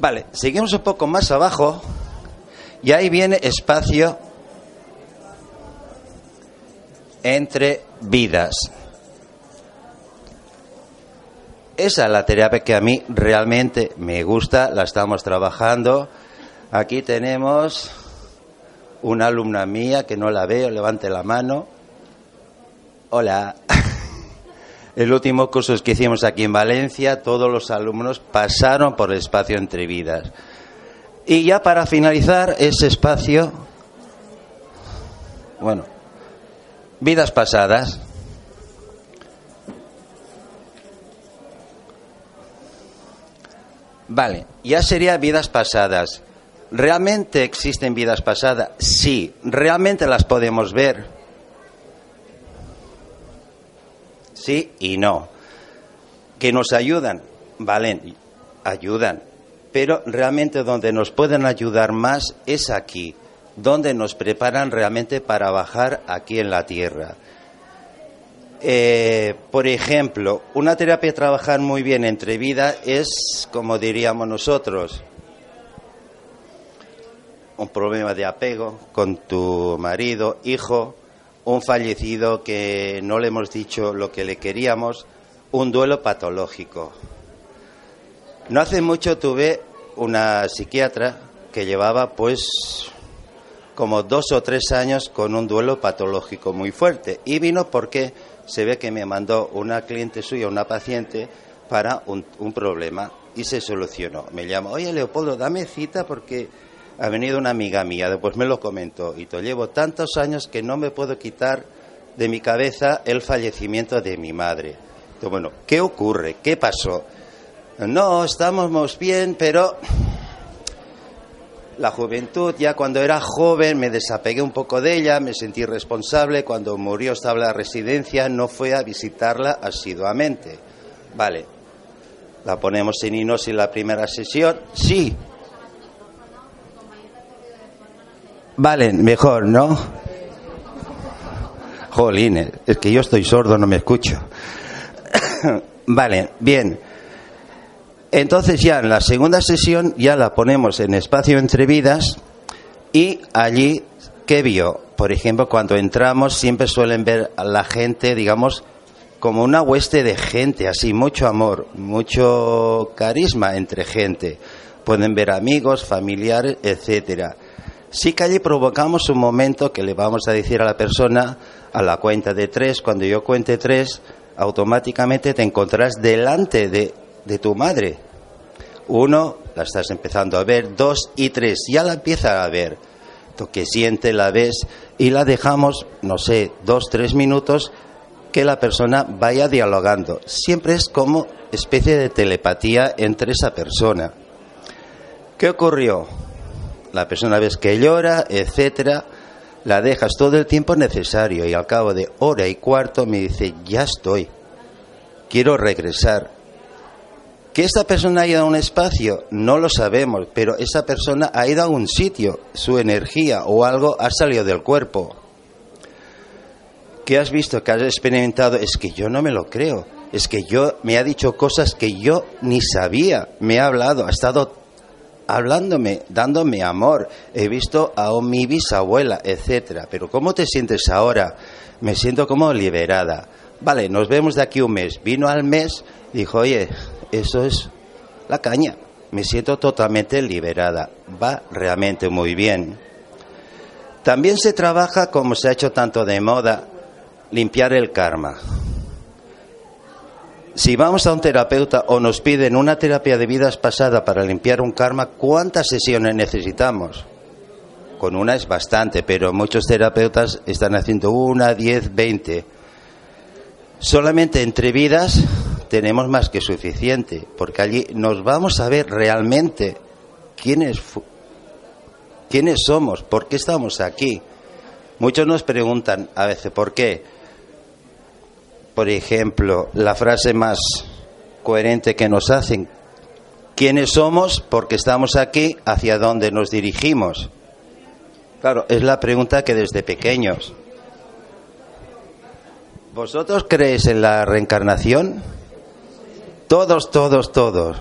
Vale, seguimos un poco más abajo y ahí viene espacio entre vidas. Esa es la terapia que a mí realmente me gusta, la estamos trabajando. Aquí tenemos una alumna mía que no la veo, levante la mano. Hola. El último curso que hicimos aquí en Valencia, todos los alumnos pasaron por el espacio entre vidas. Y ya para finalizar ese espacio, bueno, vidas pasadas. Vale, ya sería vidas pasadas. ¿Realmente existen vidas pasadas? Sí, realmente las podemos ver. Sí y no. ¿Que nos ayudan? Valen, ayudan. Pero realmente donde nos pueden ayudar más es aquí, donde nos preparan realmente para bajar aquí en la tierra. Eh, por ejemplo, una terapia trabajar muy bien entre vida es, como diríamos nosotros, un problema de apego con tu marido, hijo, un fallecido que no le hemos dicho lo que le queríamos, un duelo patológico. No hace mucho tuve una psiquiatra que llevaba pues como dos o tres años con un duelo patológico muy fuerte y vino porque se ve que me mandó una cliente suya, una paciente, para un, problema y se solucionó. Me llama, oye Leopoldo, dame cita porque ha venido una amiga mía, después me lo comentó, y te llevo tantos años que no me puedo quitar de mi cabeza el fallecimiento de mi madre. Bueno, ¿qué ocurre? ¿Qué pasó? No, estamos bien, pero la juventud, ya cuando era joven me desapegué un poco de ella, me sentí responsable, cuando murió estaba en la residencia, no fue a visitarla asiduamente. Vale, la ponemos en Inos en la primera sesión, sí. Vale, mejor, ¿no? Jolines, es que yo estoy sordo, no me escucho. vale, bien. Entonces ya en la segunda sesión ya la ponemos en espacio entre vidas y allí, ¿qué vio? Por ejemplo, cuando entramos siempre suelen ver a la gente, digamos, como una hueste de gente, así, mucho amor, mucho carisma entre gente. Pueden ver amigos, familiares, etcétera. Sí que allí provocamos un momento que le vamos a decir a la persona a la cuenta de tres, cuando yo cuente tres, automáticamente te encontrarás delante de, de tu madre. Uno, la estás empezando a ver, dos y tres, ya la empieza a ver. Tú que siente, la ves y la dejamos, no sé, dos, tres minutos que la persona vaya dialogando. Siempre es como especie de telepatía entre esa persona. ¿Qué ocurrió? La persona ves que llora, etcétera, la dejas todo el tiempo necesario y al cabo de hora y cuarto me dice, ya estoy, quiero regresar. Que esta persona ha ido a un espacio, no lo sabemos, pero esa persona ha ido a un sitio, su energía o algo ha salido del cuerpo. ¿Qué has visto, que has experimentado? Es que yo no me lo creo. Es que yo me ha dicho cosas que yo ni sabía. Me ha hablado, ha estado hablándome, dándome amor. He visto a mi bisabuela, etcétera. Pero ¿cómo te sientes ahora? Me siento como liberada. Vale, nos vemos de aquí un mes. Vino al mes, dijo, oye, eso es la caña. Me siento totalmente liberada. Va realmente muy bien. También se trabaja, como se ha hecho tanto de moda, limpiar el karma. Si vamos a un terapeuta o nos piden una terapia de vidas pasadas para limpiar un karma, ¿cuántas sesiones necesitamos? Con una es bastante, pero muchos terapeutas están haciendo una, diez, veinte. Solamente entre vidas tenemos más que suficiente, porque allí nos vamos a ver realmente quiénes, quiénes somos, por qué estamos aquí. Muchos nos preguntan a veces por qué por ejemplo, la frase más coherente que nos hacen, ¿quiénes somos? Porque estamos aquí, ¿hacia dónde nos dirigimos? Claro, es la pregunta que desde pequeños. ¿Vosotros creéis en la reencarnación? Todos, todos, todos.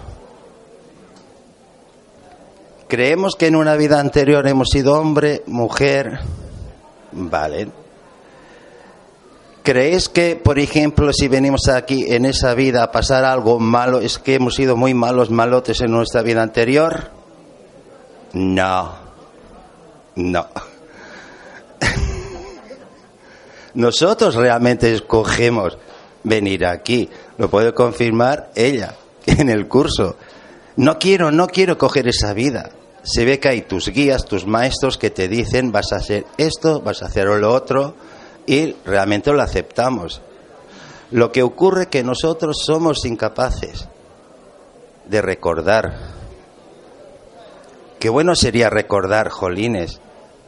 ¿Creemos que en una vida anterior hemos sido hombre, mujer? Vale. ¿Creéis que, por ejemplo, si venimos aquí en esa vida a pasar algo malo, es que hemos sido muy malos, malotes en nuestra vida anterior? No, no. Nosotros realmente escogemos venir aquí. Lo puede confirmar ella en el curso. No quiero, no quiero coger esa vida. Se ve que hay tus guías, tus maestros que te dicen vas a hacer esto, vas a hacer lo otro y realmente lo aceptamos. Lo que ocurre es que nosotros somos incapaces de recordar. Qué bueno sería recordar, Jolines,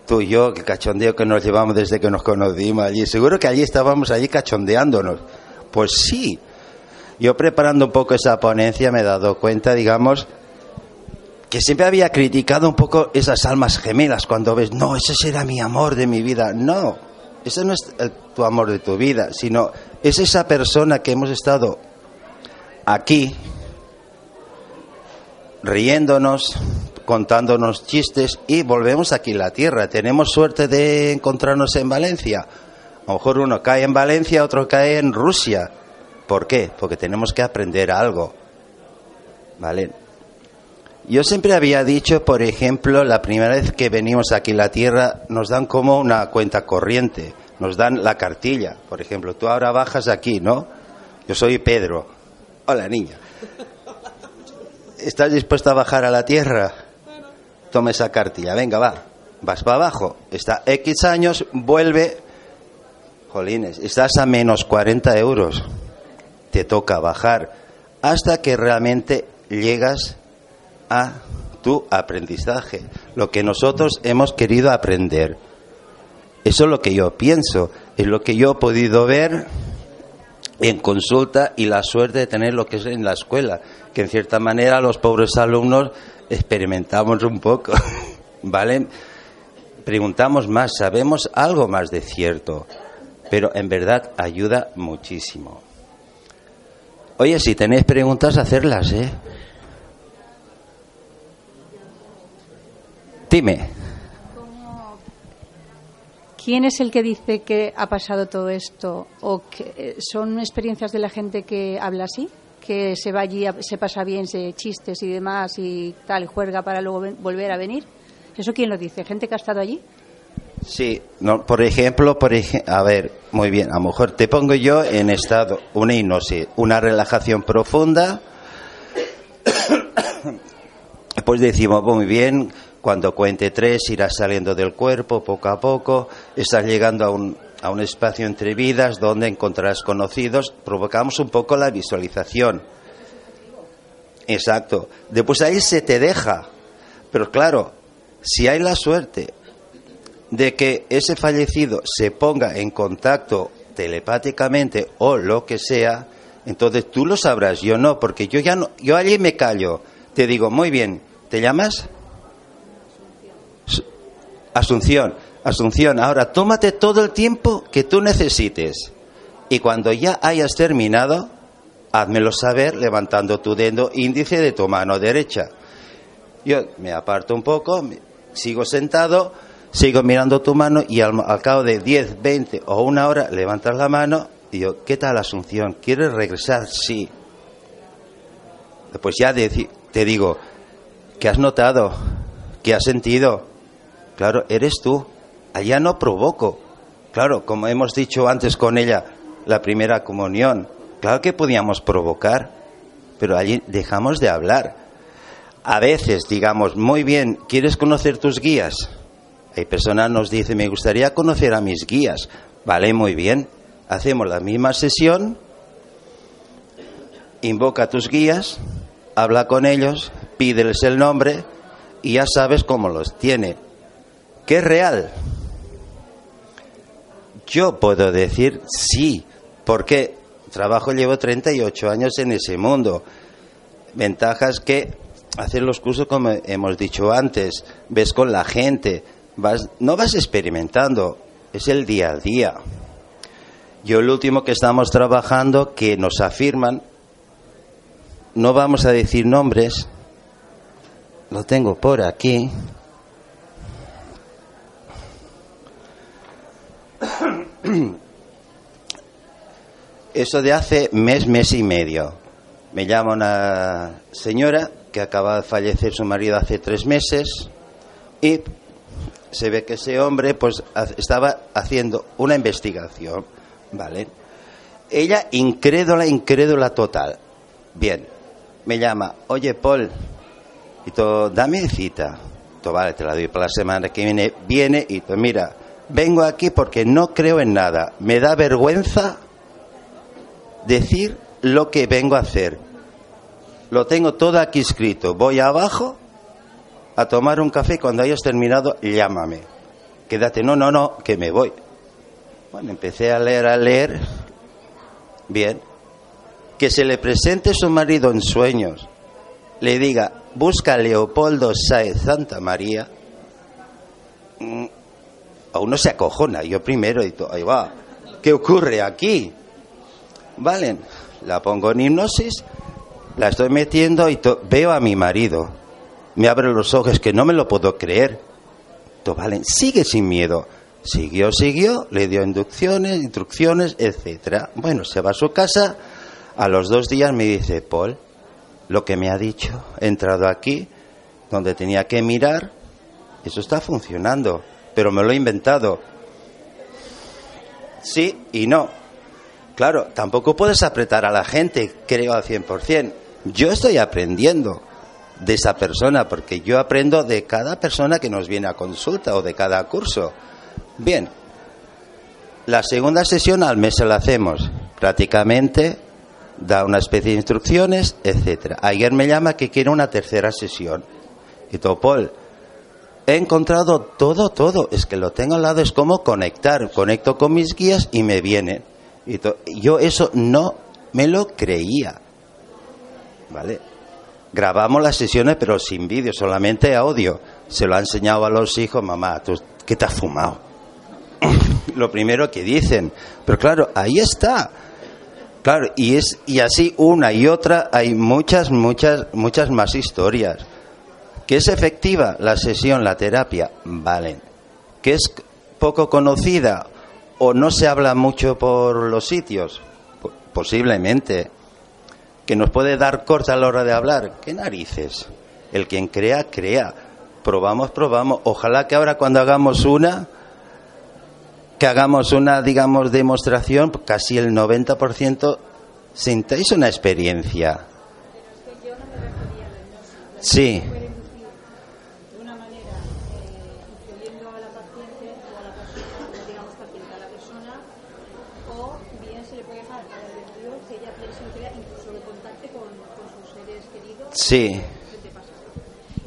tú y yo, el cachondeo que nos llevamos desde que nos conocimos allí. Seguro que allí estábamos allí cachondeándonos. Pues sí. Yo preparando un poco esa ponencia me he dado cuenta, digamos, que siempre había criticado un poco esas almas gemelas cuando ves, no, ese será mi amor de mi vida. No, ese no es tu amor de tu vida, sino es esa persona que hemos estado aquí riéndonos, contándonos chistes y volvemos aquí a la tierra. Tenemos suerte de encontrarnos en Valencia. A lo mejor uno cae en Valencia, otro cae en Rusia. ¿Por qué? Porque tenemos que aprender algo. ¿Vale? Yo siempre había dicho, por ejemplo, la primera vez que venimos aquí a la Tierra nos dan como una cuenta corriente, nos dan la cartilla. Por ejemplo, tú ahora bajas aquí, ¿no? Yo soy Pedro. Hola, niña. ¿Estás dispuesta a bajar a la Tierra? Toma esa cartilla, venga, va. Vas para abajo. Está X años, vuelve. Jolines, estás a menos 40 euros. Te toca bajar hasta que realmente llegas a tu aprendizaje, lo que nosotros hemos querido aprender. Eso es lo que yo pienso, es lo que yo he podido ver en consulta y la suerte de tener lo que es en la escuela, que en cierta manera los pobres alumnos experimentamos un poco, ¿vale? Preguntamos más, sabemos algo más de cierto, pero en verdad ayuda muchísimo. Oye, si tenéis preguntas, hacerlas, ¿eh? Dime. ¿Quién es el que dice que ha pasado todo esto? ¿O que eh, son experiencias de la gente que habla así? ¿Que se va allí, se pasa bien, se chistes y demás y tal, juega para luego volver a venir? ¿Eso quién lo dice? ¿Gente que ha estado allí? Sí, no, por ejemplo, por a ver, muy bien, a lo mejor te pongo yo en estado, una hipnosis, una relajación profunda, pues decimos, muy bien, cuando cuente tres irás saliendo del cuerpo poco a poco, estás llegando a un, a un espacio entre vidas donde encontrarás conocidos, provocamos un poco la visualización. Exacto. Después ahí se te deja. Pero claro, Si hay la suerte de que ese fallecido se ponga en contacto telepáticamente o lo que sea, entonces tú lo sabrás, yo no, porque yo ya no, yo allí me callo. Te digo, muy bien, ¿te llamas? Asunción. Asunción, ahora tómate todo el tiempo que tú necesites. Y cuando ya hayas terminado, házmelo saber levantando tu dedo índice de tu mano derecha. Yo me aparto un poco, sigo sentado, sigo mirando tu mano y al, cabo de 10, 20 o una hora levantas la mano y yo, ¿qué tal Asunción? ¿Quieres regresar? Sí. Después ya te digo, ¿qué has notado? ¿Qué has sentido? Claro, eres tú. Allá no provoco. Claro, como hemos dicho antes con ella, la primera comunión. Claro que podíamos provocar, pero allí dejamos de hablar. A veces, digamos, muy bien, ¿quieres conocer tus guías? Hay personas nos dicen, me gustaría conocer a mis guías. Vale, muy bien. Hacemos la misma sesión, invoca a tus guías, habla con ellos, pídeles el nombre y ya sabes cómo los tiene. ¿Qué es real? Yo puedo decir sí, porque trabajo llevo 38 años en ese mundo. Ventajas que hacer los cursos como hemos dicho antes, ves con la gente, vas, no vas experimentando, es el día a día. Yo el último que estamos trabajando que nos afirman, no vamos a decir nombres, lo tengo por aquí, Eso de hace mes, mes y medio. Me llama una señora que acaba de fallecer su marido hace tres meses y se ve que ese hombre pues estaba haciendo una investigación, ¿vale? Ella incrédula, incrédula total. Bien, me llama, oye Paul, y todo, dame cita. Todo, vale, te la doy para la semana que viene. Viene y todo, mira, vengo aquí porque no creo en nada. Me da vergüenza decir lo que vengo a hacer. Lo tengo todo aquí escrito. Voy abajo a tomar un café. Cuando hayas terminado, llámame. Quédate. No, no, no, que me voy. Bueno, empecé a leer, a leer. Bien. Que se le presente su marido en sueños. Le diga, busca a Leopoldo Saez Santa María mm, a uno se acojona, yo primero, y ahí va, ¿qué ocurre aquí? Vale, la pongo en hipnosis, la estoy metiendo y veo a mi marido, me abre los ojos, que no me lo puedo creer. vale, sigue sin miedo. Siguió, siguió, le dio inducciones, instrucciones, etcétera. Bueno, se va a su casa, a los dos días me dice, Paul, lo que me ha dicho, he entrado aquí, donde tenía que mirar, eso está funcionando pero me lo he inventado. Sí y no. Claro, tampoco puedes apretar a la gente, creo al 100%. Yo estoy aprendiendo de esa persona, porque yo aprendo de cada persona que nos viene a consulta o de cada curso. Bien, la segunda sesión al mes se la hacemos. Prácticamente da una especie de instrucciones, etcétera. Ayer me llama que quiere una tercera sesión. Y Topol, he encontrado todo, todo. Es que lo tengo al lado, es como conectar. Conecto con mis guías y me viene. Y yo eso no me lo creía. ¿Vale? Grabamos las sesiones, pero sin vídeo, solamente audio. Se lo ha enseñado a los hijos, mamá, ¿tú qué te has fumado? lo primero que dicen. Pero claro, ahí está. Claro, y es y así una y otra hay muchas muchas muchas más historias. ¿Que es efectiva la sesión, la terapia? Vale. ¿Que es poco conocida o no se habla mucho por los sitios? Posiblemente. ¿Que nos puede dar corta a la hora de hablar? ¿Qué narices? El quien crea, crea. Probamos, probamos. Ojalá que ahora cuando hagamos una, que hagamos una, digamos, demostración, casi el 90% sintáis una experiencia. Sí. Sí.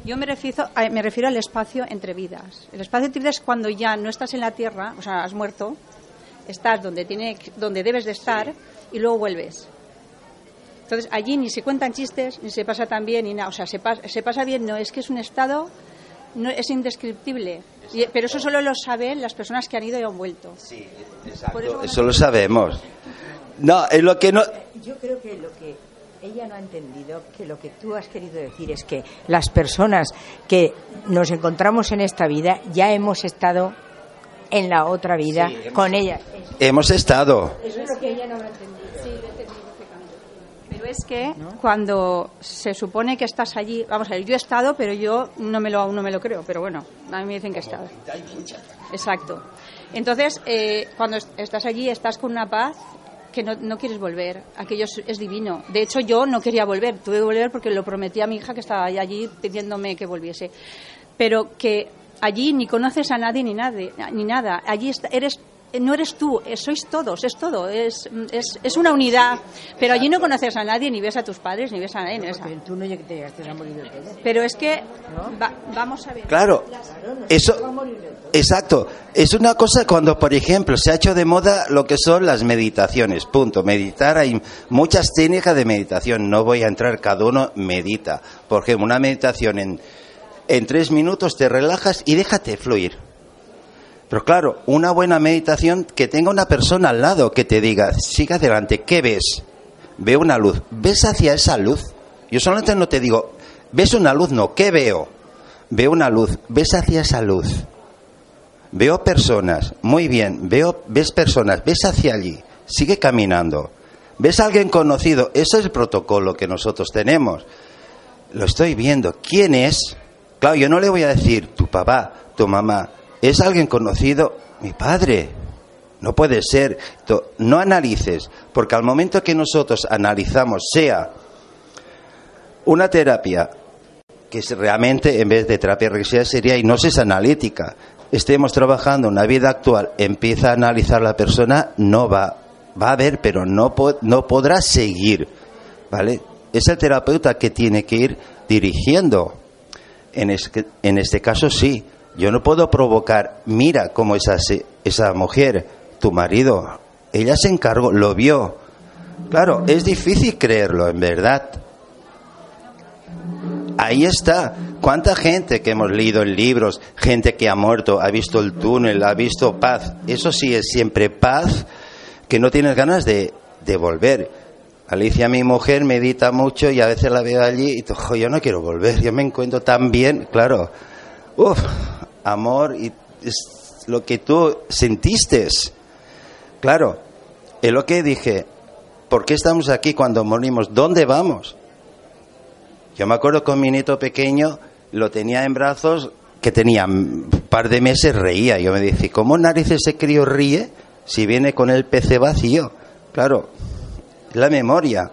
Yo me refiero, me refiero al espacio entre vidas. El espacio entre vidas es cuando ya no estás en la tierra, o sea, has muerto, estás donde, tiene, donde debes de estar y luego vuelves. Entonces, allí ni se cuentan chistes, ni se pasa tan bien, ni nada. O sea, se, se pasa bien, no, es que es un estado, no, es indescriptible. Pero eso solo lo saben las personas que han ido y han vuelto. Sí, exacto. Eso, lo sabemos. No, es lo que no. Yo creo que lo que ella no ha entendido que lo que tú has querido decir es que las personas que nos encontramos en esta vida ya hemos estado en la otra vida con ella. Hemos estado. Eso es lo que ella no ha entendido. Pero es que cuando se supone que estás allí, vamos a ver, yo he estado, pero yo no me lo, aún no me lo creo, pero bueno, a mí me dicen que he estado. Exacto. Entonces, eh, cuando estás allí, estás con una paz que no, no, quieres volver. Aquello es, divino. De hecho, yo no quería volver. Tuve que volver porque lo prometí a mi hija que estaba allí pidiéndome que volviese. Pero que allí ni conoces a nadie ni, nadie, ni nada. Allí eres no eres tú, eh, sois todos, es todo, es, es, es, una unidad. Pero allí no conoces a nadie, ni ves a tus padres, ni ves a nadie. Pero tú no te a morir Pero es que, vamos a ver. Claro, eso, exacto. Es una cosa cuando, por ejemplo, se ha hecho de moda lo que son las meditaciones, punto. Meditar, hay muchas técnicas de meditación, no voy a entrar, cada uno medita. Por ejemplo, una meditación en en tres minutos te relajas y déjate fluir. Pero claro, una buena meditación que tenga una persona al lado que te diga, siga adelante, ¿qué ves? Veo una luz, ¿ves hacia esa luz? Yo solamente no te digo, ¿ves una luz? No, ¿qué veo? Veo una luz, ¿ves hacia esa luz? Veo personas, muy bien, veo, ves personas, ves hacia allí, sigue caminando. ¿Ves a alguien conocido? Ese es el protocolo que nosotros tenemos. Lo estoy viendo. ¿Quién es? Claro, yo no le voy a decir tu papá, tu mamá. ¿Es alguien conocido? Mi padre. No puede ser. No analices, porque al momento que nosotros analizamos, sea una terapia que realmente en vez de terapia regresiva sería hipnosis analítica, estemos trabajando en una vida actual, empieza a analizar la persona, no va, va a ver, pero no, no podrá seguir, ¿vale? Es el terapeuta que tiene que ir dirigiendo en, en este caso sí. Yo no puedo provocar, mira cómo esa, esa mujer, tu marido, ella se encargó, lo vio. Claro, es difícil creerlo, en verdad. Ahí está. ¿Cuánta gente que hemos leído en libros, gente que ha muerto, ha visto el túnel, ha visto paz? Eso sí es siempre paz que no tienes ganas de, de volver. Alicia, mi mujer, medita mucho y a veces la veo allí y digo, yo no quiero volver, yo me encuentro tan bien, claro. Uf, amor y es lo que tú sentiste. Claro, es lo que dije, ¿por qué estamos aquí cuando morimos? ¿Dónde vamos? Yo me acuerdo con mi nieto pequeño, lo tenía en brazos, que tenía un par de meses, reía. Yo me dije, ¿cómo narices ese crío ríe si viene con el PC vacío? Claro, la memoria.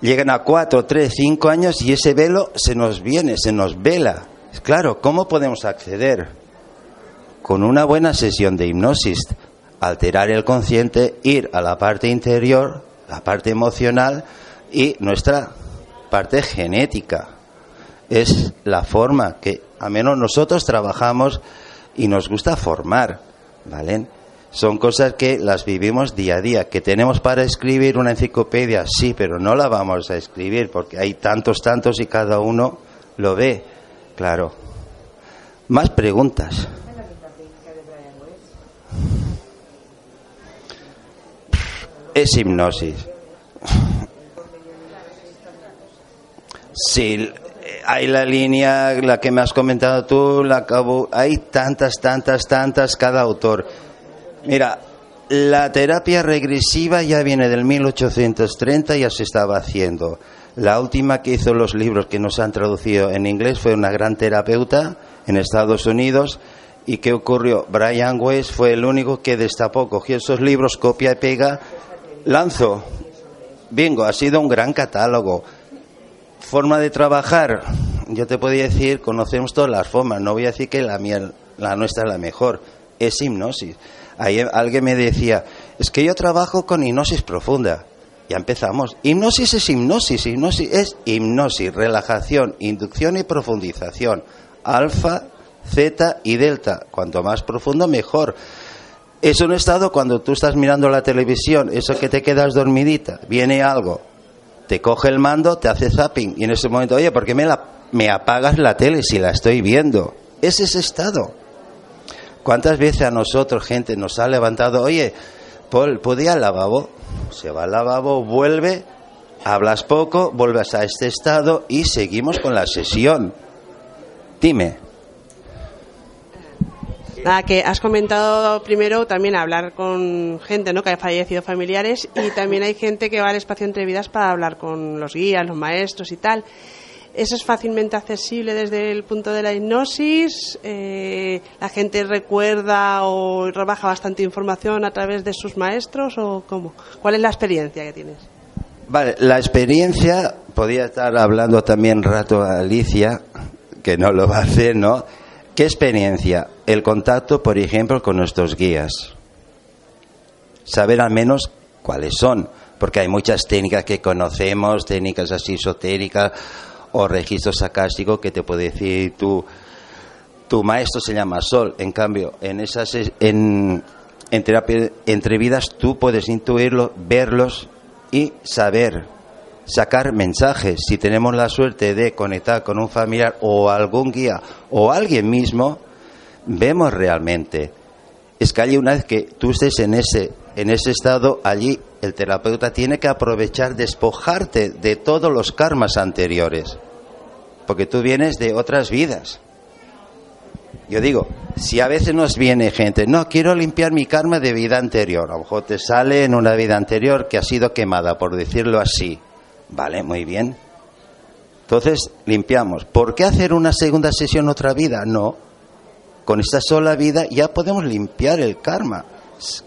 Llegan a cuatro, tres, cinco años y ese velo se nos viene, se nos vela. Claro, ¿cómo podemos acceder? Con una buena sesión de hipnosis, alterar el consciente, ir a la parte interior, la parte emocional y nuestra parte genética. Es la forma que, a menos nosotros trabajamos y nos gusta formar, ¿vale? son cosas que las vivimos día a día. Que tenemos para escribir una enciclopedia, sí, pero no la vamos a escribir porque hay tantos, tantos y cada uno lo ve. Claro. Más preguntas. Es hipnosis. Sí, hay la línea, la que me has comentado tú, la acabo, hay tantas, tantas, tantas cada autor Mira, la terapia regresiva ya viene del 1830, ya se estaba haciendo. La última que hizo los libros que nos han traducido en inglés fue una gran terapeuta en Estados Unidos. ¿Y qué ocurrió? Brian Weiss fue el único que destapó, cogió esos libros, copia y pega, lanzó. Bingo, ha sido un gran catálogo. Forma de trabajar, yo te podía decir, conocemos todas las formas, no voy a decir que la, mía, la nuestra es la mejor, es hipnosis alguien me decía, es que yo trabajo con hipnosis profunda. Ya empezamos. Hipnosis es hipnosis, hipnosis es hipnosis, relajación, inducción y profundización. Alfa, zeta y delta. Cuanto más profundo, mejor. Es un estado cuando tú estás mirando la televisión, eso que te quedas dormidita, viene algo, te coge el mando, te hace zapping y en ese momento, oye, ¿por qué me, la, me apagas la tele si la estoy viendo? Es ese estado. ¿Cuántas veces a nosotros, gente, nos ha levantado, oye, Paul, ¿puedo ir al lavabo? Se va al lavabo, vuelve, hablas poco, vuelves a este estado y seguimos con la sesión. Dime. Nada, que has comentado primero también hablar con gente ¿no? que ha fallecido familiares y también hay gente que va al espacio entre vidas para hablar con los guías, los maestros y tal. ¿Eso es fácilmente accesible desde el punto de la hipnosis? Eh, ¿La gente recuerda o rebaja bastante información a través de sus maestros o cómo? ¿Cuál es la experiencia que tienes? Vale, la experiencia, podía estar hablando también rato a Alicia, que no lo va a hacer, ¿no? ¿Qué experiencia? El contacto, por ejemplo, con nuestros guías. Saber al menos cuáles son, porque hay muchas técnicas que conocemos, técnicas así esotéricas o registro sarcástico que te puede decir tu, tu maestro se llama Sol. En cambio, en esas en, terapia entre vidas tú puedes intuirlo, verlos y saber sacar mensajes. Si tenemos la suerte de conectar con un familiar o algún guía o alguien mismo, vemos realmente. Es que allí una vez que tú estés en ese, en ese estado, allí el terapeuta tiene que aprovechar, despojarte de todos los karmas anteriores. Porque tú vienes de otras vidas. Yo digo, si a veces nos viene gente, no, quiero limpiar mi karma de vida anterior, a lo mejor te sale en una vida anterior que ha sido quemada, por decirlo así. Vale, muy bien. Entonces, limpiamos. ¿Por qué hacer una segunda sesión otra vida? No. Con esta sola vida ya podemos limpiar el karma.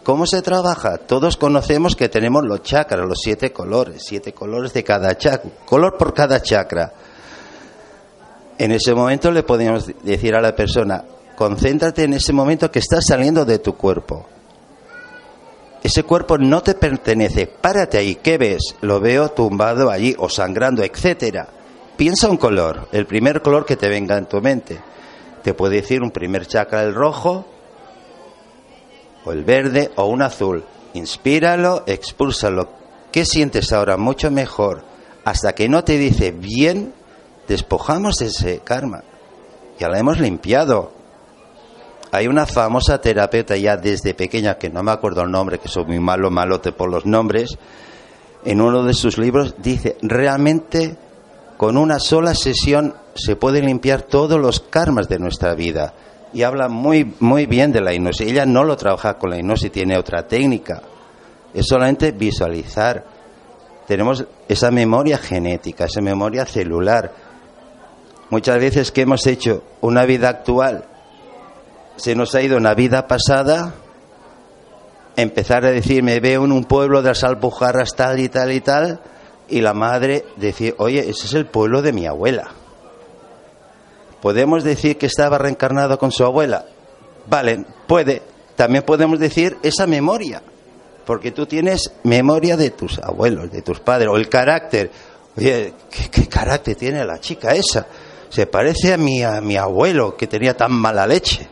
¿Cómo se trabaja? Todos conocemos que tenemos los chakras, los siete colores, siete colores de cada chakra, color por cada chakra. En ese momento le podemos decir a la persona, concéntrate en ese momento que estás saliendo de tu cuerpo. Ese cuerpo no te pertenece. Párate ahí. ¿Qué ves? Lo veo tumbado allí o sangrando, etcétera. Piensa un color, el primer color que te venga en tu mente. Te puede decir un primer chakra el rojo, o el verde, o un azul. Inspíralo, expúlsalo. ¿Qué sientes ahora? Mucho mejor. Hasta que no te dice bien, despojamos ese karma. Ya la hemos limpiado. Hay una famosa terapeuta ya desde pequeña, que no me acuerdo el nombre, que soy muy malo, malote por los nombres, en uno de sus libros dice, realmente con una sola sesión se pueden limpiar todos los karmas de nuestra vida. Y habla muy, muy bien de la hipnosis. Ella no lo trabaja con la hipnosis, tiene otra técnica. Es solamente visualizar. Tenemos esa memoria genética, esa memoria celular. Muchas veces que hemos hecho una vida actual se nos ha ido una vida pasada, empezar a decir, me veo en un pueblo de las Alpujarras tal y tal y tal, y la madre decir, oye, ese es el pueblo de mi abuela. ¿Podemos decir que estaba reencarnado con su abuela? Vale, puede. También podemos decir esa memoria, porque tú tienes memoria de tus abuelos, de tus padres, o el carácter. Oye, ¿qué, carácter tiene la chica esa? Se parece a mi, a mi abuelo que tenía tan mala leche.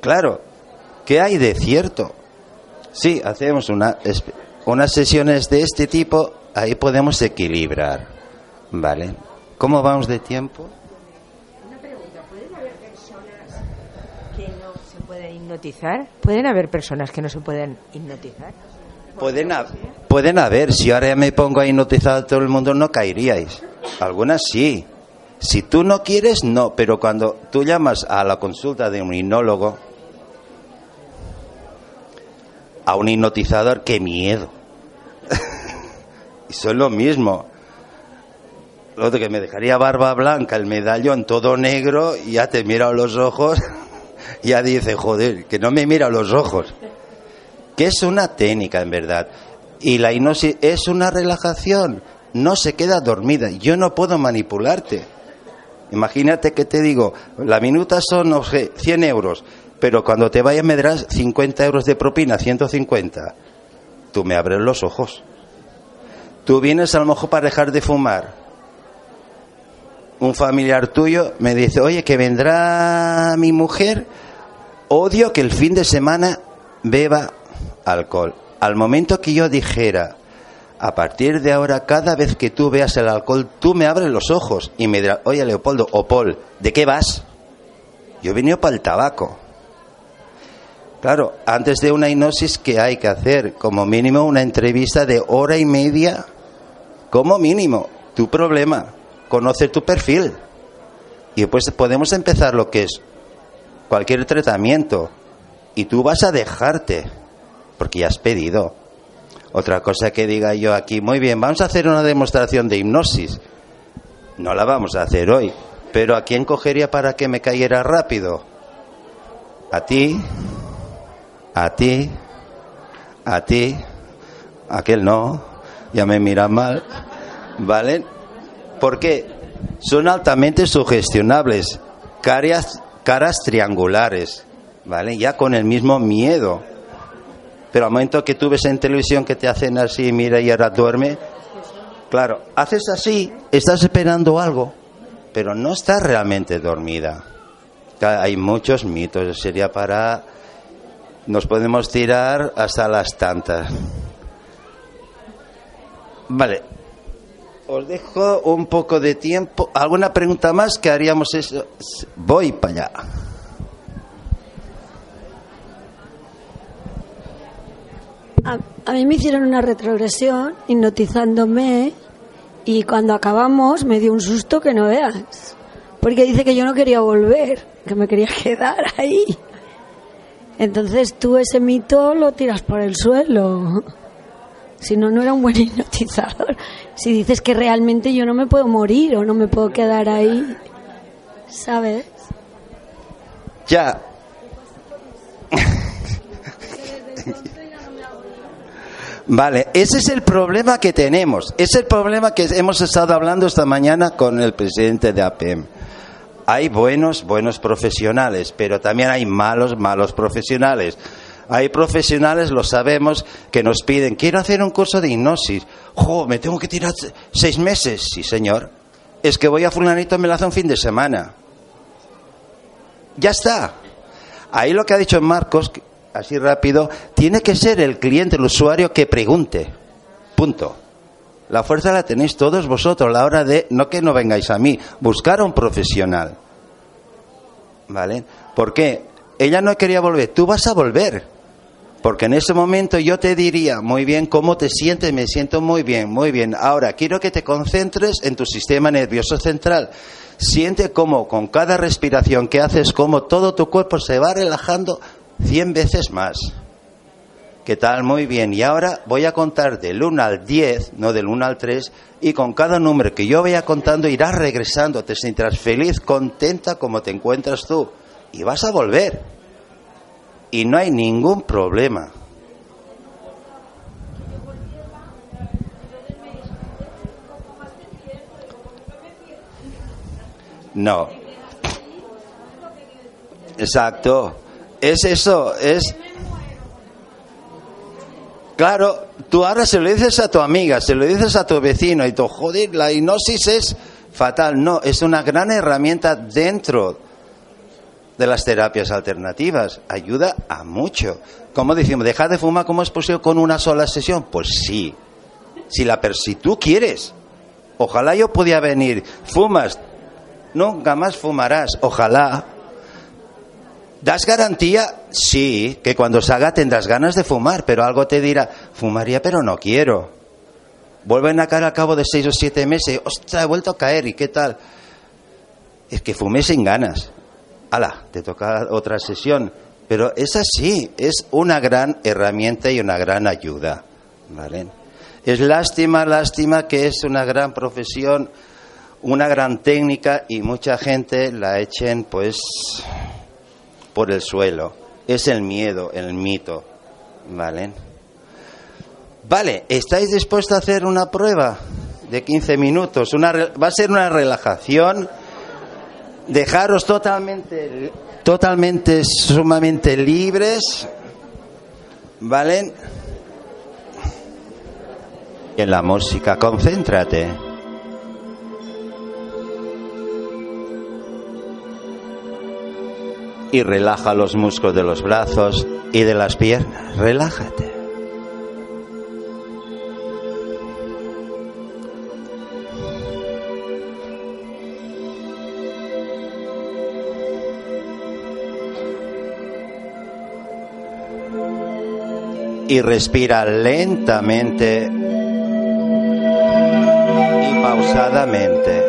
Claro, ¿qué hay de cierto? Sí, hacemos una, unas sesiones de este tipo, ahí podemos equilibrar. ¿Vale? ¿Cómo vamos de tiempo? Una pregunta, ¿pueden haber personas que no se pueden hipnotizar? ¿Pueden haber personas que no se pueden hipnotizar? Pueden, ha pueden haber, si ahora me pongo a hipnotizar a todo el mundo no caeríais. Algunas sí. Si tú no quieres, no, pero cuando tú llamas a la consulta de un hipnólogo, a un hipnotizador, qué miedo. y son lo mismo. Lo otro que me dejaría barba blanca, el medallón todo negro, y ya te mira a los ojos, ya dice, joder, que no me mira los ojos. Que es una técnica, en verdad. Y la hipnosis es una relajación, no se queda dormida. Yo no puedo manipularte. Imagínate que te digo, la minuta son, no sé, 100 euros pero cuando te vayas me darás 50 euros de propina, 150. tú me abres los ojos. Tú vienes a lo mejor para dejar de fumar. Un familiar tuyo me dice, oye, que vendrá mi mujer, odio que el fin de semana beba alcohol. Al momento que yo dijera, a partir de ahora, cada vez que tú veas el alcohol, tú me abres los ojos y me dirás, oye Leopoldo o Paul, ¿de qué vas? Yo he venido para el tabaco. Claro, antes de una hipnosis, ¿qué hay que hacer? Como mínimo una entrevista de hora y media. Como mínimo, tu problema, conocer tu perfil. Y después podemos empezar lo que es cualquier tratamiento. Y tú vas a dejarte, porque ya has pedido. Otra cosa que diga yo aquí, muy bien, vamos a hacer una demostración de hipnosis. No la vamos a hacer hoy, pero ¿a quién cogería para que me cayera rápido? A ti, a ti, a ti, aquel no, ya me miran mal, ¿vale? Porque son altamente sugestionables, caras, caras triangulares, ¿vale? Ya con el mismo miedo. Pero al momento que tú ves en televisión que te hacen así, mira y ahora duerme, claro, haces así, estás esperando algo, pero no estás realmente dormida. Hay muchos mitos, sería para nos podemos tirar hasta las tantas. Vale. Os dejo un poco de tiempo. ¿Alguna pregunta más que haríamos eso? Voy para allá. A, a, mí me hicieron una retrogresión hipnotizándome y cuando acabamos me dio un susto que no veas. Porque dice que yo no quería volver, que me quería quedar ahí. Entonces tú ese mito lo tiras por el suelo. Si no, no era un buen hipnotizador. Si dices que realmente yo no me puedo morir o no me puedo quedar ahí, ¿sabes? Ya. Vale, ese es el problema que tenemos. Es el problema que hemos estado hablando esta mañana con el presidente de APEM hay buenos, buenos profesionales, pero también hay malos, malos profesionales. Hay profesionales, lo sabemos, que nos piden, quiero hacer un curso de hipnosis. ¡Jo, me tengo que tirar seis meses! Sí, señor. Es que voy a fulanito me lo hace un fin de semana. Ya está. Ahí lo que ha dicho Marcos, así rápido, tiene que ser el cliente, el usuario, que pregunte. Punto. La fuerza la tenéis todos vosotros a la hora de, no que no vengáis a mí, buscar a un profesional. ¿Vale? ¿Por qué? Ella no quería volver, tú vas a volver. Porque en ese momento yo te diría, muy bien, ¿cómo te sientes? Me siento muy bien, muy bien. Ahora, quiero que te concentres en tu sistema nervioso central. Siente cómo con cada respiración que haces, cómo todo tu cuerpo se va relajando cien veces más. ¿Qué tal? Muy bien. Y ahora voy a contar del 1 al 10, no del 1 al 3, y con cada número que yo vaya contando irás regresando, te sentirás feliz, contenta como te encuentras tú. Y vas a volver. Y no hay ningún problema. No. Exacto. Es eso, es Claro, tú ahora se lo dices a tu amiga, se lo dices a tu vecino y tú, joder, la hipnosis es fatal. No, es una gran herramienta dentro de las terapias alternativas. Ayuda a mucho. Como decimos, dejar de fumar, ¿cómo es posible con una sola sesión? Pues sí. Si, la, si tú quieres. Ojalá yo pudiera venir. Fumas. Nunca más fumarás. Ojalá. ¿Das garantía? Sí, que cuando salga tendrás ganas de fumar, pero algo te dirá, fumaría pero no quiero. Vuelven a caer al cabo de seis o siete meses, ostras, he vuelto a caer, ¿y qué tal? Es que fumé sin ganas. Ala, te toca otra sesión. Pero es así, es una gran herramienta y una gran ayuda. ¿vale? Es lástima, lástima que es una gran profesión, una gran técnica y mucha gente la echen pues por el suelo. Es el miedo, el mito. ¿Vale? Vale, ¿estáis dispuestos a hacer una prueba de 15 minutos? Una, va a ser una relajación. Dejaros totalmente, totalmente, sumamente libres. ¿Vale? en la música, concéntrate. Y relaja los músculos de los brazos y de las piernas. Relájate. Y respira lentamente y pausadamente.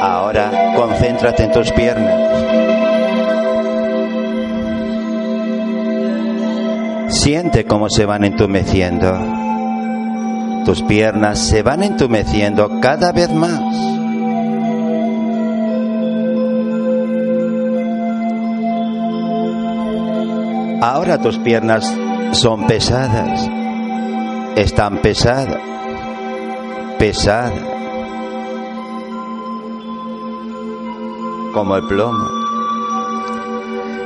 Ahora concéntrate en tus piernas. Siente cómo se van entumeciendo. Tus piernas se van entumeciendo cada vez más. Ahora tus piernas son pesadas. Están pesadas. Pesadas. Como el plomo.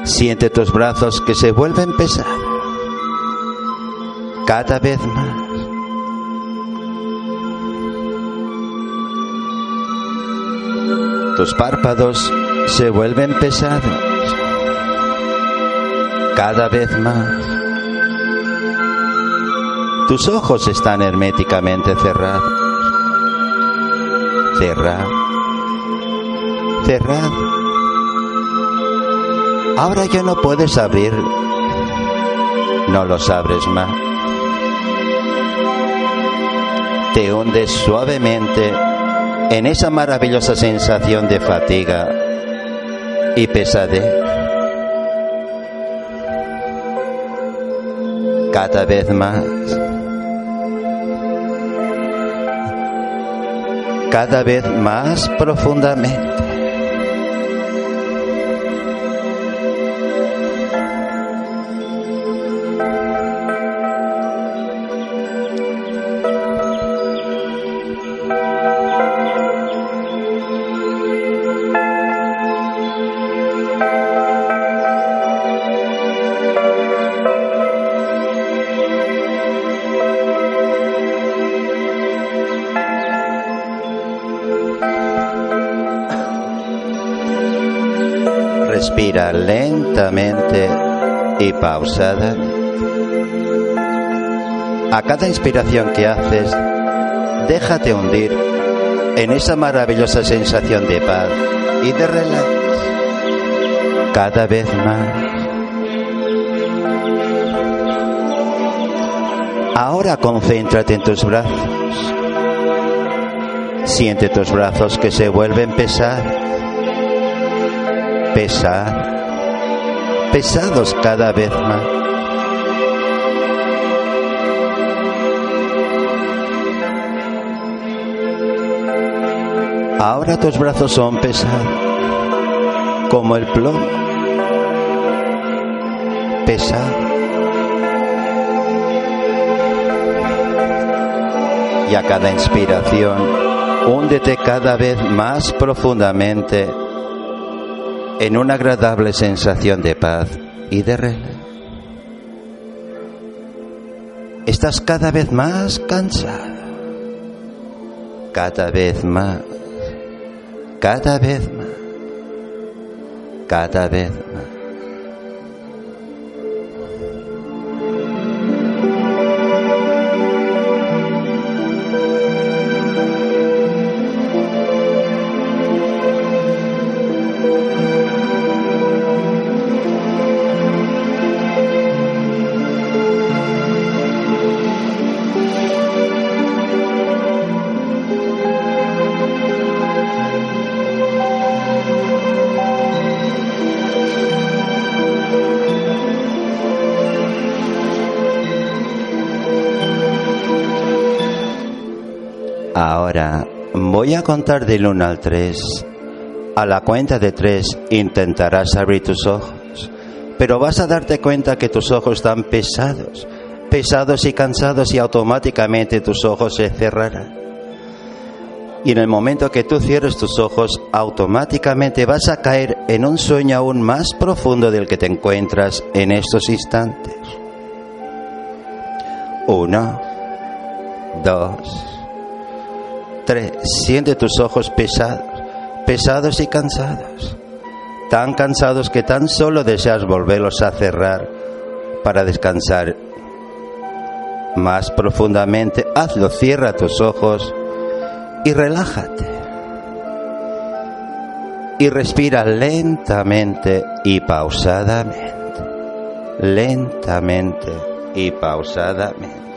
Siente tus brazos que se vuelven pesados. Cada vez más. Tus párpados se vuelven pesados cada vez más. Tus ojos están herméticamente cerrados. Cerrados. Cerrados. Ahora ya no puedes abrir. No los abres más. Te hundes suavemente en esa maravillosa sensación de fatiga y pesadez. Cada vez más. Cada vez más profundamente. Pausada. A cada inspiración que haces, déjate hundir en esa maravillosa sensación de paz y de relax. Cada vez más. Ahora concéntrate en tus brazos. Siente tus brazos que se vuelven pesados pesados cada vez más. Ahora tus brazos son pesados, como el plomo, pesado. Y a cada inspiración, húndete cada vez más profundamente en una agradable sensación de paz y de relax. Estás cada vez más cansada, cada vez más, cada vez más, cada vez más. Ahora voy a contar del 1 al 3. A la cuenta de 3 intentarás abrir tus ojos, pero vas a darte cuenta que tus ojos están pesados, pesados y cansados y automáticamente tus ojos se cerrarán. Y en el momento que tú cierres tus ojos, automáticamente vas a caer en un sueño aún más profundo del que te encuentras en estos instantes. Uno, dos, Siente tus ojos pesados, pesados y cansados. Tan cansados que tan solo deseas volverlos a cerrar para descansar más profundamente. Hazlo, cierra tus ojos y relájate. Y respira lentamente y pausadamente. Lentamente y pausadamente.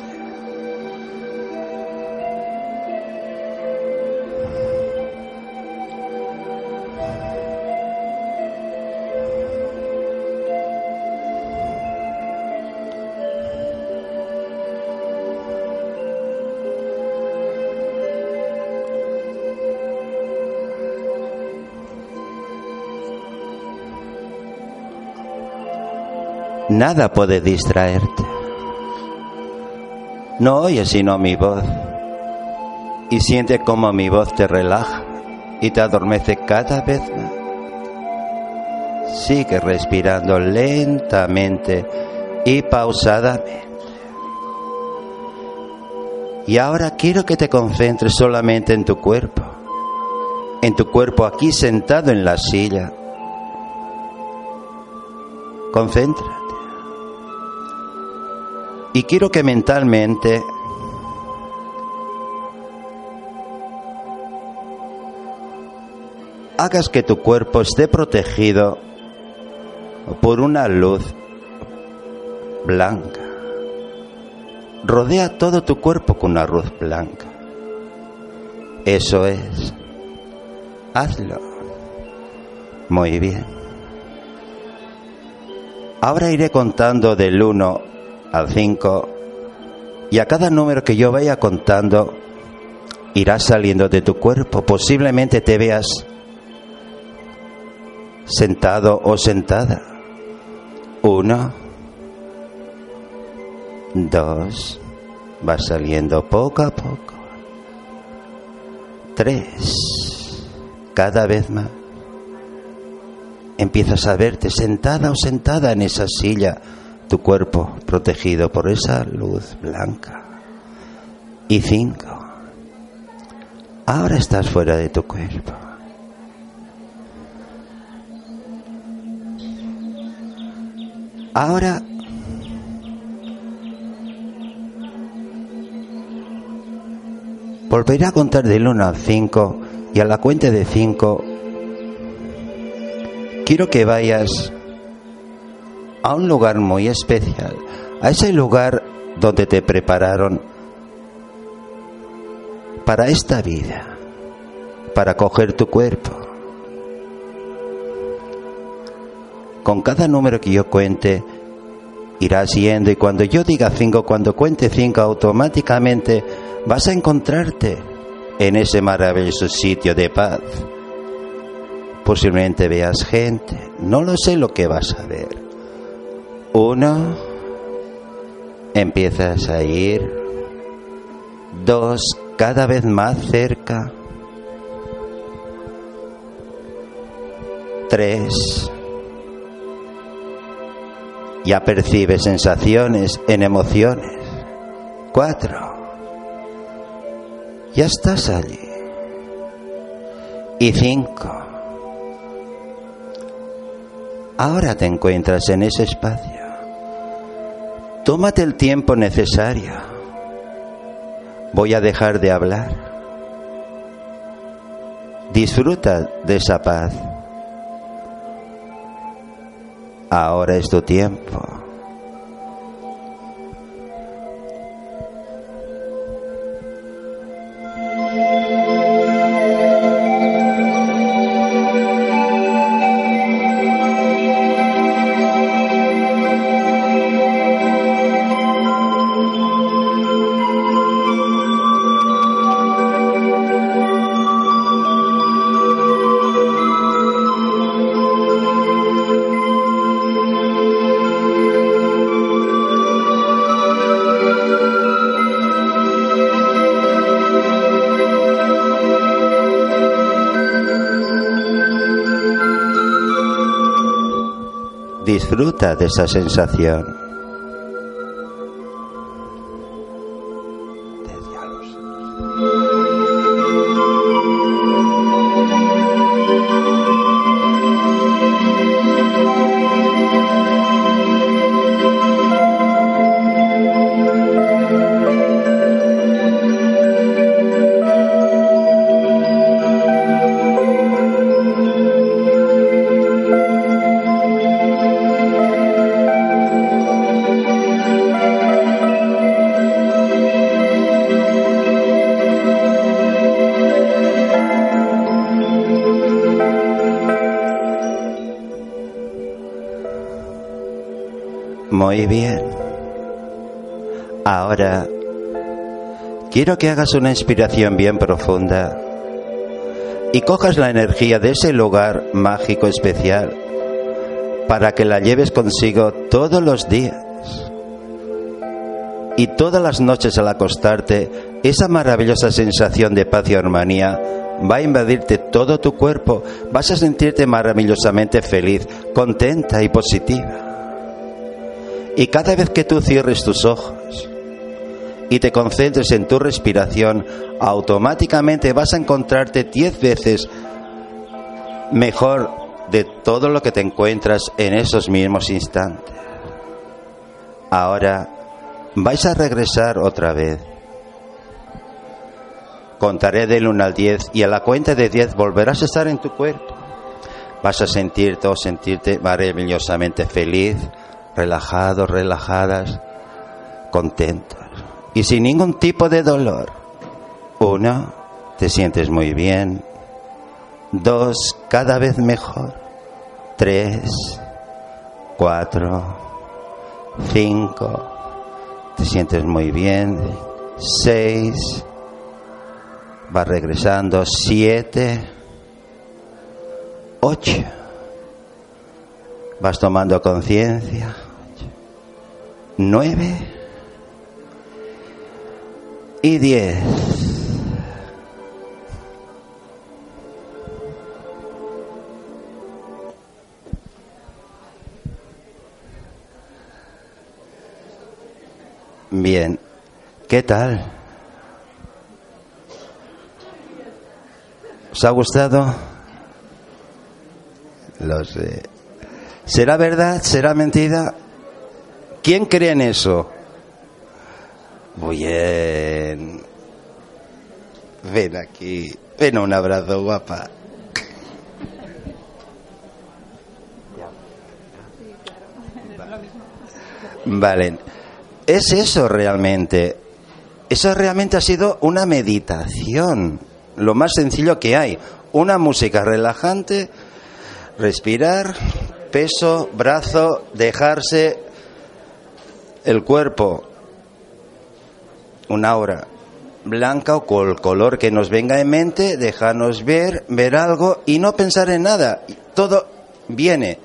Nada puede distraerte. No oyes sino mi voz y siente como mi voz te relaja y te adormece cada vez más. Sigue respirando lentamente y pausadamente. Y ahora quiero que te concentres solamente en tu cuerpo, en tu cuerpo aquí sentado en la silla. Concéntrate. Y quiero que mentalmente hagas que tu cuerpo esté protegido por una luz blanca. Rodea todo tu cuerpo con una luz blanca. Eso es. Hazlo. Muy bien. Ahora iré contando del 1 al 5 y a cada número que yo vaya contando irá saliendo de tu cuerpo. Posiblemente te veas sentado o sentada. Uno, dos, va saliendo poco a poco. Tres, cada vez más. Empiezas a verte sentada o sentada en esa silla tu cuerpo protegido por esa luz blanca. Y cinco, ahora estás fuera de tu cuerpo. Ahora volveré a contar del 1 al 5 y a la cuenta de 5 quiero que vayas a un lugar muy especial, a ese lugar donde te prepararon para esta vida, para coger tu cuerpo. Con cada número que yo cuente, irás yendo y cuando yo diga cinco, cuando cuente cinco, automáticamente vas a encontrarte en ese maravilloso sitio de paz. Posiblemente veas gente, no lo sé lo que vas a ver uno, empiezas a ir. Dos, cada vez más cerca. Tres, ya percibes sensaciones en emociones. Cuatro, ya estás allí. Y cinco, ahora te encuentras en ese espacio. Tómate el tiempo necesario. Voy a dejar de hablar. Disfruta de esa paz. Ahora es tu tiempo. De esa sensación. Muy bien. Ahora, quiero que hagas una inspiración bien profunda y cojas la energía de ese lugar mágico especial para que la lleves consigo todos los días. Y todas las noches al acostarte, esa maravillosa sensación de paz y armonía va a invadirte todo tu cuerpo, vas a sentirte maravillosamente feliz, contenta y positiva. Y cada vez que tú cierres tus ojos y te concentres en tu respiración, automáticamente vas a encontrarte diez veces mejor de todo lo que te encuentras en esos mismos instantes. Ahora vais a regresar otra vez. Contaré del 1 al 10 y a la cuenta de 10 volverás a estar en tu cuerpo. Vas a sentirte o sentirte maravillosamente feliz, relajados, relajadas, contentos y sin ningún tipo de dolor. Uno, te sientes muy bien. Dos, cada vez mejor. Tres, cuatro, cinco, te sientes muy bien. Seis, va regresando. Siete, ocho vas tomando conciencia. Nueve y diez. Bien, ¿qué tal? ¿Os ha gustado? ¿Será verdad? ¿Será mentira? ¿Quién cree en eso? Bien. Ven aquí. Ven un abrazo, guapa. Vale. Es eso realmente. Eso realmente ha sido una meditación. Lo más sencillo que hay. Una música relajante, respirar, peso, brazo, dejarse el cuerpo, una aura blanca o con el color que nos venga en mente, dejarnos ver, ver algo y no pensar en nada. Todo viene.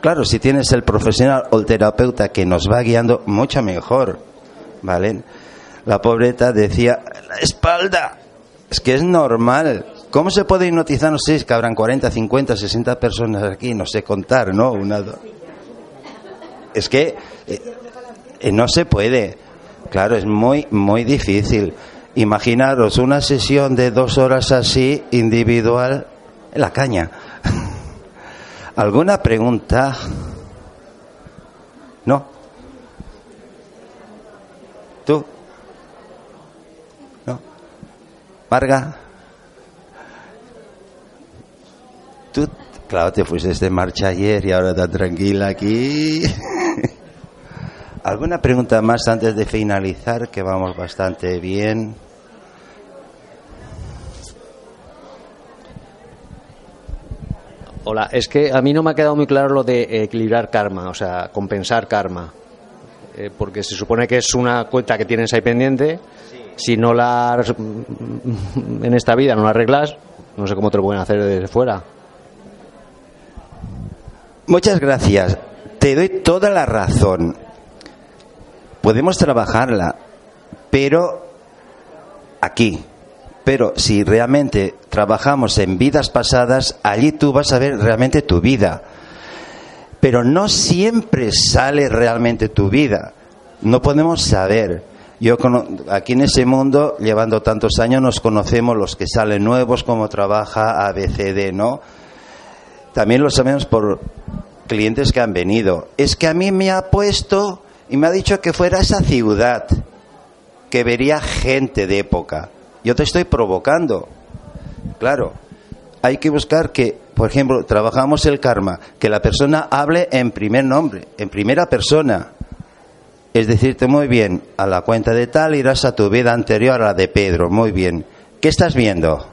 Claro, si tienes el profesional o el terapeuta que nos va guiando, mucho mejor. ¿Vale? La pobreta decía, la espalda. Es que es normal. ¿Cómo se puede hipnotizar? No sé, que habrán 40, 50, 60 personas aquí, no sé contar, ¿no? Una, Es que eh, eh, no se puede. Claro, es muy, muy difícil. Imaginaros una sesión de dos horas así, individual, en la caña. ¿Alguna pregunta? ¿No? ¿Tú? ¿No? ¿Marga? Tú, claro, te fuiste de marcha ayer y ahora estás tranquila aquí. ¿Alguna pregunta más antes de finalizar? Que vamos bastante bien. Hola, es que a mí no me ha quedado muy claro lo de equilibrar karma, o sea, compensar karma. Eh, porque se supone que es una cuenta que tienes ahí pendiente. Si no la en esta vida no la arreglas, no sé cómo te lo pueden hacer desde fuera. Muchas gracias. Te doy toda la razón. Podemos trabajarla, pero aquí. Pero si realmente trabajamos en vidas pasadas, allí tú vas a ver realmente tu vida. pero no siempre sale realmente tu vida. No podemos saber. Yo aquí en ese mundo, llevando tantos años, nos conocemos los que salen nuevos, cómo trabaja ABCD, ¿no? También lo sabemos por clientes que han venido. Es que a mí me ha puesto y me ha dicho que fuera esa ciudad, que vería gente de época. Yo te estoy provocando. Claro, hay que buscar que, por ejemplo, trabajamos el karma, que la persona hable en primer nombre, en primera persona. Es decirte, muy bien, a la cuenta de tal irás a tu vida anterior a la de Pedro, muy bien. ¿Qué estás viendo?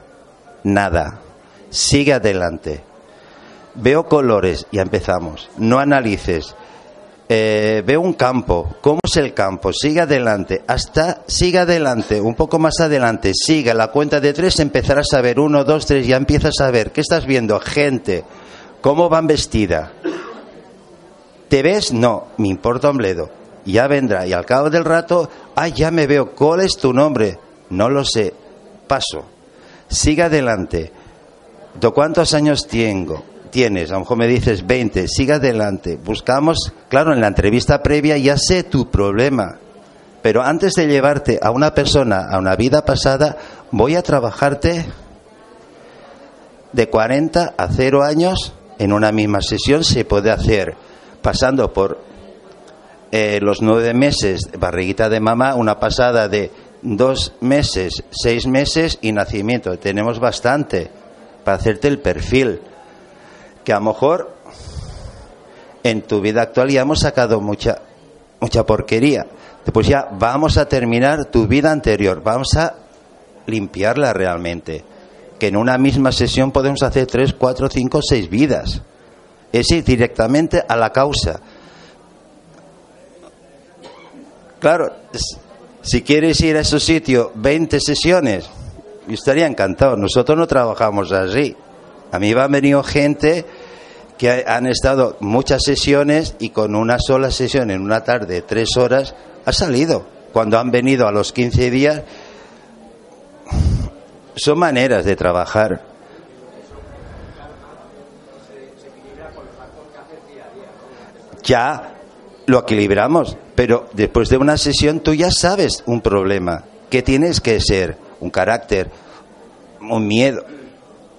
Nada. Sigue adelante. Veo colores, ya empezamos. No analices. Eh, veo un campo. ¿Cómo es el campo? Sigue adelante. Hasta, sigue adelante. Un poco más adelante. Sigue. La cuenta de tres empezarás a ver. Uno, dos, tres. Ya empiezas a ver. ¿Qué estás viendo? Gente. ¿Cómo van vestida? ¿Te ves? No. Me importa un bledo ya vendrá. Y al cabo del rato, ay, ya me veo, ¿cuál es tu nombre? No lo sé. Paso. Sigue adelante. ¿De cuántos años tengo? Tienes, a lo mejor me dices 20, sigue adelante. Buscamos, claro, en la entrevista previa ya sé tu problema, pero antes de llevarte a una persona a una vida pasada, voy a trabajarte de 40 a 0 años en una misma sesión, se puede hacer pasando por eh, los nueve meses, barriguita de mamá, una pasada de dos meses, seis meses y nacimiento. Tenemos bastante para hacerte el perfil. Que a lo mejor en tu vida actual ya hemos sacado mucha, mucha porquería. Pues ya vamos a terminar tu vida anterior, vamos a limpiarla realmente. Que en una misma sesión podemos hacer tres, cuatro, cinco, seis vidas. Es ir directamente a la causa Claro, si quieres ir a ese sitio 20 sesiones, yo estaría encantado. Nosotros no trabajamos así. A mí va a venido gente que han estado muchas sesiones y con una sola sesión en una tarde, tres horas, ha salido. Cuando han venido a los 15 días, son maneras de trabajar. Ya lo equilibramos, pero después de una sesión tú ya sabes un problema, que tienes que ser, un carácter, un miedo.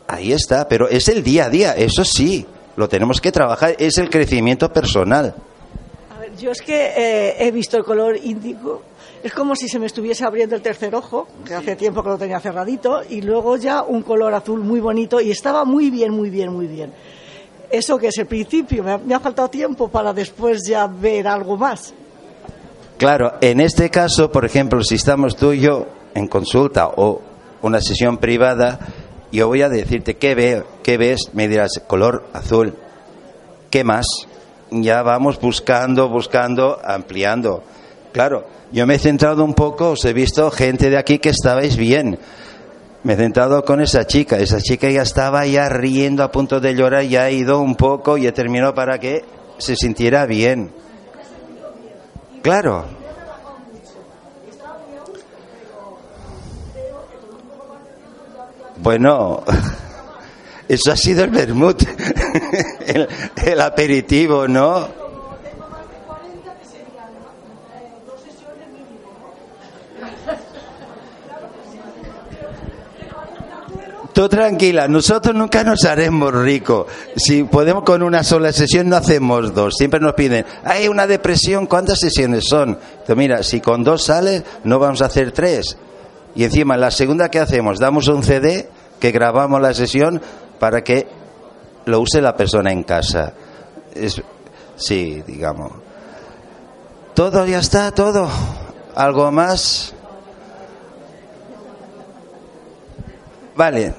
Ahí está, pero es el día a día, eso sí, lo tenemos que trabajar, es el crecimiento personal. A ver, yo es que eh, he visto el color índigo, es como si se me estuviese abriendo el tercer ojo, que hace tiempo que lo tenía cerradito, y luego ya un color azul muy bonito y estaba muy bien, muy bien, muy bien eso que es el principio, me ha, faltado tiempo para después ya ver algo más. Claro, en este caso, por ejemplo, si estamos tú y yo en consulta o una sesión privada, yo voy a decirte qué veo, qué ves, me dirás color azul. ¿Qué más? Ya vamos buscando, buscando, ampliando. Claro, yo me he centrado un poco, os he visto gente de aquí que estabais bien me he sentado con esa chica. Esa chica ya estaba ya riendo a punto de llorar, ya ha ido un poco y he terminado para que se sintiera bien. Claro. Bueno, eso ha sido el vermut, el, el aperitivo, ¿no? Tú tranquila, nosotros nunca nos haremos ricos. Si podemos con una sola sesión, no hacemos dos. Siempre nos piden, hay una depresión, ¿cuántas sesiones son? Entonces, mira, si con dos sales, no vamos a hacer tres. Y encima, la segunda que hacemos, damos un CD que grabamos la sesión para que lo use la persona en casa. Sí, digamos. Todo ya está, todo. ¿Algo más? Vale.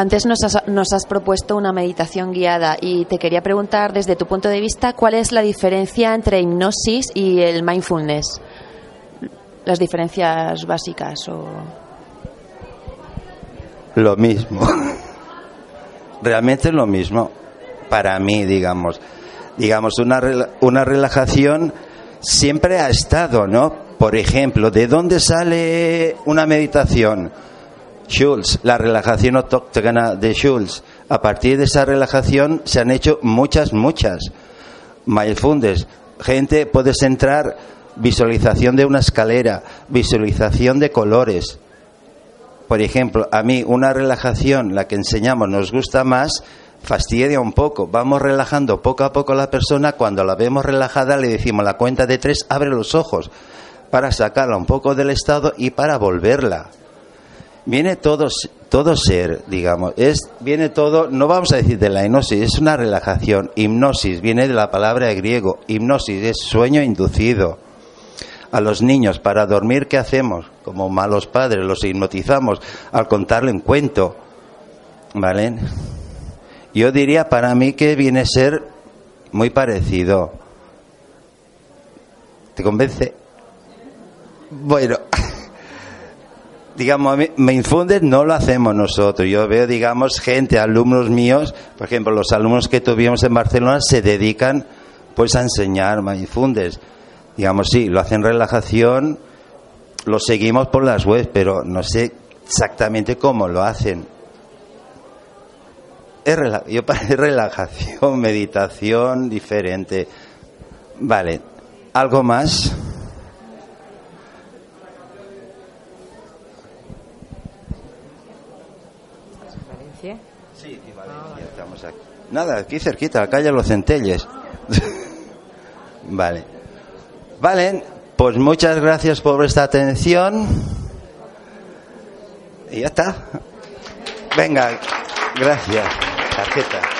Antes nos has, nos has, propuesto una meditación guiada y te quería preguntar desde tu punto de vista cuál es la diferencia entre hipnosis y el mindfulness. Las diferencias básicas o lo mismo. Realmente es lo mismo para mí, digamos. Digamos una una relajación siempre ha estado, ¿no? Por ejemplo, ¿de dónde sale una meditación? Schulz, la relajación autóctona de Schulz. A partir de esa relajación se han hecho muchas, muchas. Mindfulness. Gente, puedes entrar, visualización de una escalera, visualización de colores. Por ejemplo, a mí una relajación, la que enseñamos, nos gusta más, fastidia un poco. Vamos relajando poco a poco a la persona. Cuando la vemos relajada, le decimos la cuenta de tres, abre los ojos para sacarla un poco del estado y para volverla. Viene todo, todo ser, digamos, es, viene todo, no vamos a decir de la hipnosis, es una relajación. Hipnosis viene de la palabra griego, hipnosis es sueño inducido. A los niños, para dormir, ¿qué hacemos? Como malos padres, los hipnotizamos al contarle un cuento. ¿Vale? Yo diría para mí que viene a ser muy parecido. ¿Te convence? Bueno, digamos, me infunde, no lo hacemos nosotros. Yo veo, digamos, gente, alumnos míos, por ejemplo, los alumnos que tuvimos en Barcelona se dedican pues a enseñar infundes. Digamos, sí, lo hacen relajación, lo seguimos por las webs, pero no sé exactamente cómo lo hacen. Es, yo, es relajación, meditación diferente. Vale, ¿algo más? Nada, aquí cerquita, calle Los Centelles. vale. Vale, pues muchas gracias por esta atención. Y ya está. Venga, gracias. Tarjeta.